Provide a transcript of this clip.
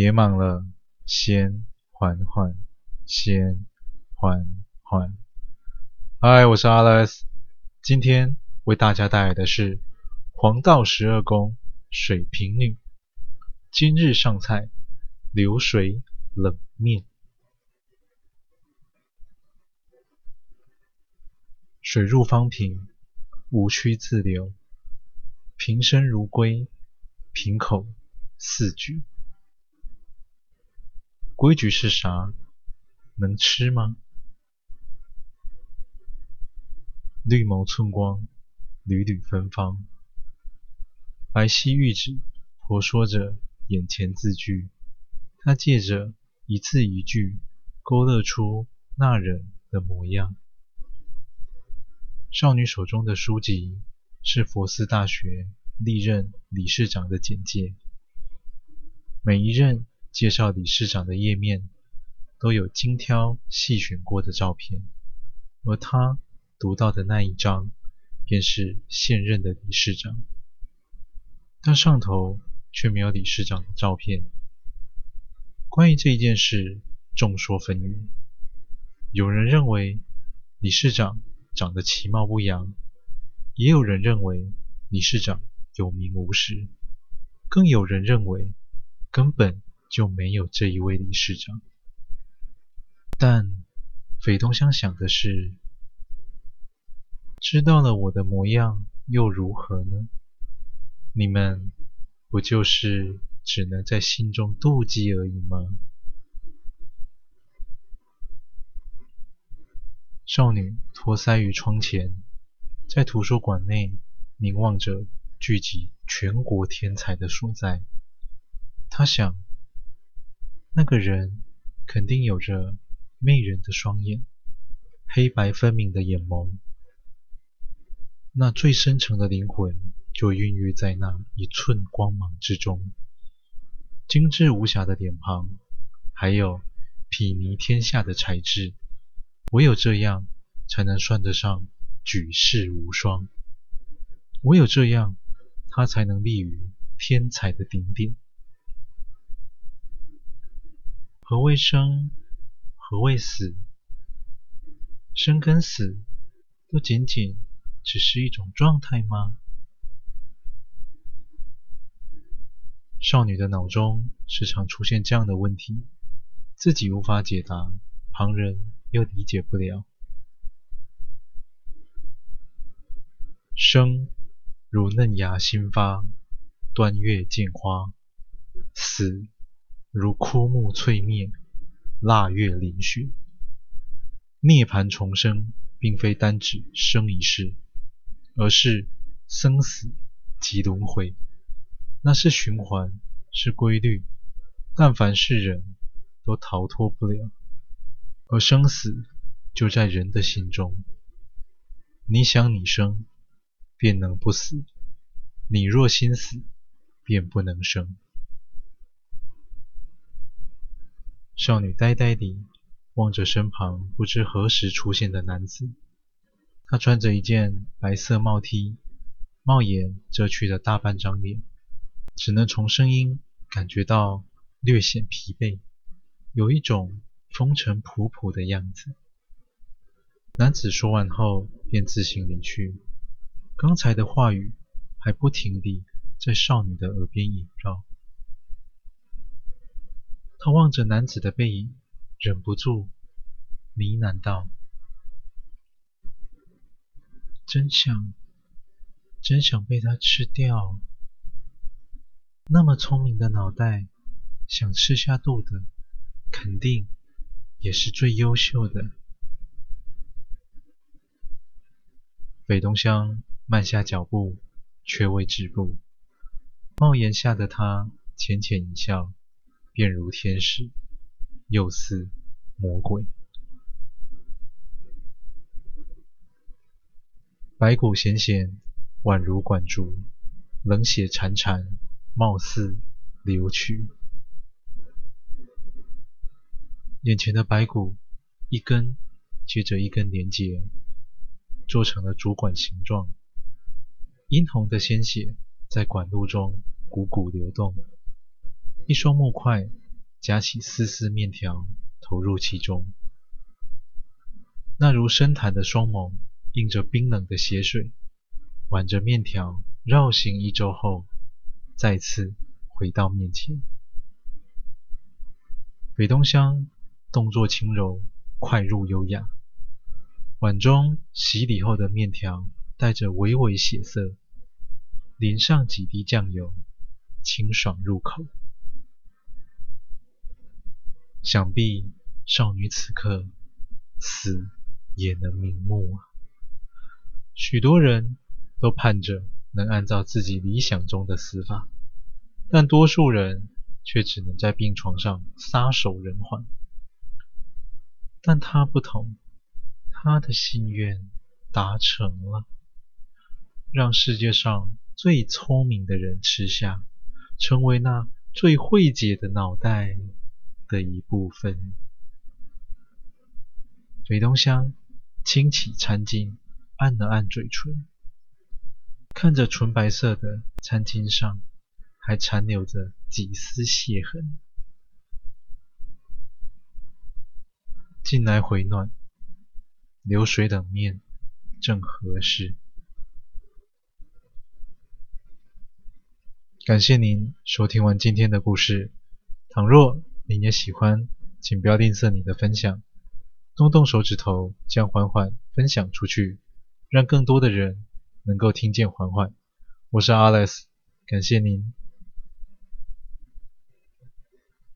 别忙了，先缓缓，先缓缓。嗨，我是 Alex，今天为大家带来的是黄道十二宫水瓶女。今日上菜，流水冷面。水入方瓶，无曲自流，瓶身如规，瓶口似矩。规矩是啥？能吃吗？绿眸寸光，缕缕芬芳。白皙玉指婆娑着眼前字句，她借着一字一句，勾勒出那人的模样。少女手中的书籍是佛斯大学历任理事长的简介，每一任。介绍理事长的页面都有精挑细选过的照片，而他读到的那一张便是现任的理事长，但上头却没有理事长的照片。关于这一件事，众说纷纭。有人认为理事长长得其貌不扬，也有人认为理事长有名无实，更有人认为根本。就没有这一位理事长，但斐东乡想的是，知道了我的模样又如何呢？你们不就是只能在心中妒忌而已吗？少女托腮于窗前，在图书馆内凝望着聚集全国天才的所在，她想。那个人肯定有着媚人的双眼，黑白分明的眼眸，那最深沉的灵魂就孕育在那一寸光芒之中。精致无瑕的脸庞，还有睥睨天下的才智，唯有这样才能算得上举世无双。唯有这样，他才能立于天才的顶点。何谓生？何谓死？生跟死都仅仅只是一种状态吗？少女的脑中时常出现这样的问题，自己无法解答，旁人又理解不了。生如嫩芽新发，端月见花；死。如枯木翠灭，腊月凌雪。涅槃重生，并非单指生一世，而是生死即轮回。那是循环，是规律，但凡是人都逃脱不了。而生死就在人的心中。你想你生，便能不死；你若心死，便不能生。少女呆呆地望着身旁不知何时出现的男子，他穿着一件白色帽 T，帽檐遮去了大半张脸，只能从声音感觉到略显疲惫，有一种风尘仆仆的样子。男子说完后便自行离去，刚才的话语还不停地在少女的耳边萦绕。他望着男子的背影，忍不住呢喃道：“真想，真想被他吃掉。那么聪明的脑袋，想吃下肚的，肯定也是最优秀的。”北东乡慢下脚步，却未止步。帽檐下的他浅浅一笑。便如天使，又似魔鬼。白骨闲闲，宛如管竹；冷血潺潺，貌似流曲。眼前的白骨，一根接着一根连接，做成了主管形状。殷红的鲜血在管路中汩汩流动。一双木筷夹起丝丝面条投入其中。那如深潭的双眸映着冰冷的血水，挽着面条绕行一周后，再次回到面前。北东乡动作轻柔，快入优雅。碗中洗礼后的面条带着微微血色，淋上几滴酱油，清爽入口。想必少女此刻死也能瞑目啊！许多人都盼着能按照自己理想中的死法，但多数人却只能在病床上撒手人寰。但她不同。他的心愿达成了，让世界上最聪明的人吃下，成为那最会解的脑袋的一部分。北东乡轻起餐巾，按了按嘴唇，看着纯白色的餐巾上还残留着几丝血痕，近来回暖。流水冷面正合适。感谢您收听完今天的故事。倘若您也喜欢，请不要吝啬你的分享，动动手指头将缓缓分享出去，让更多的人能够听见缓缓。我是 Alex，感谢您。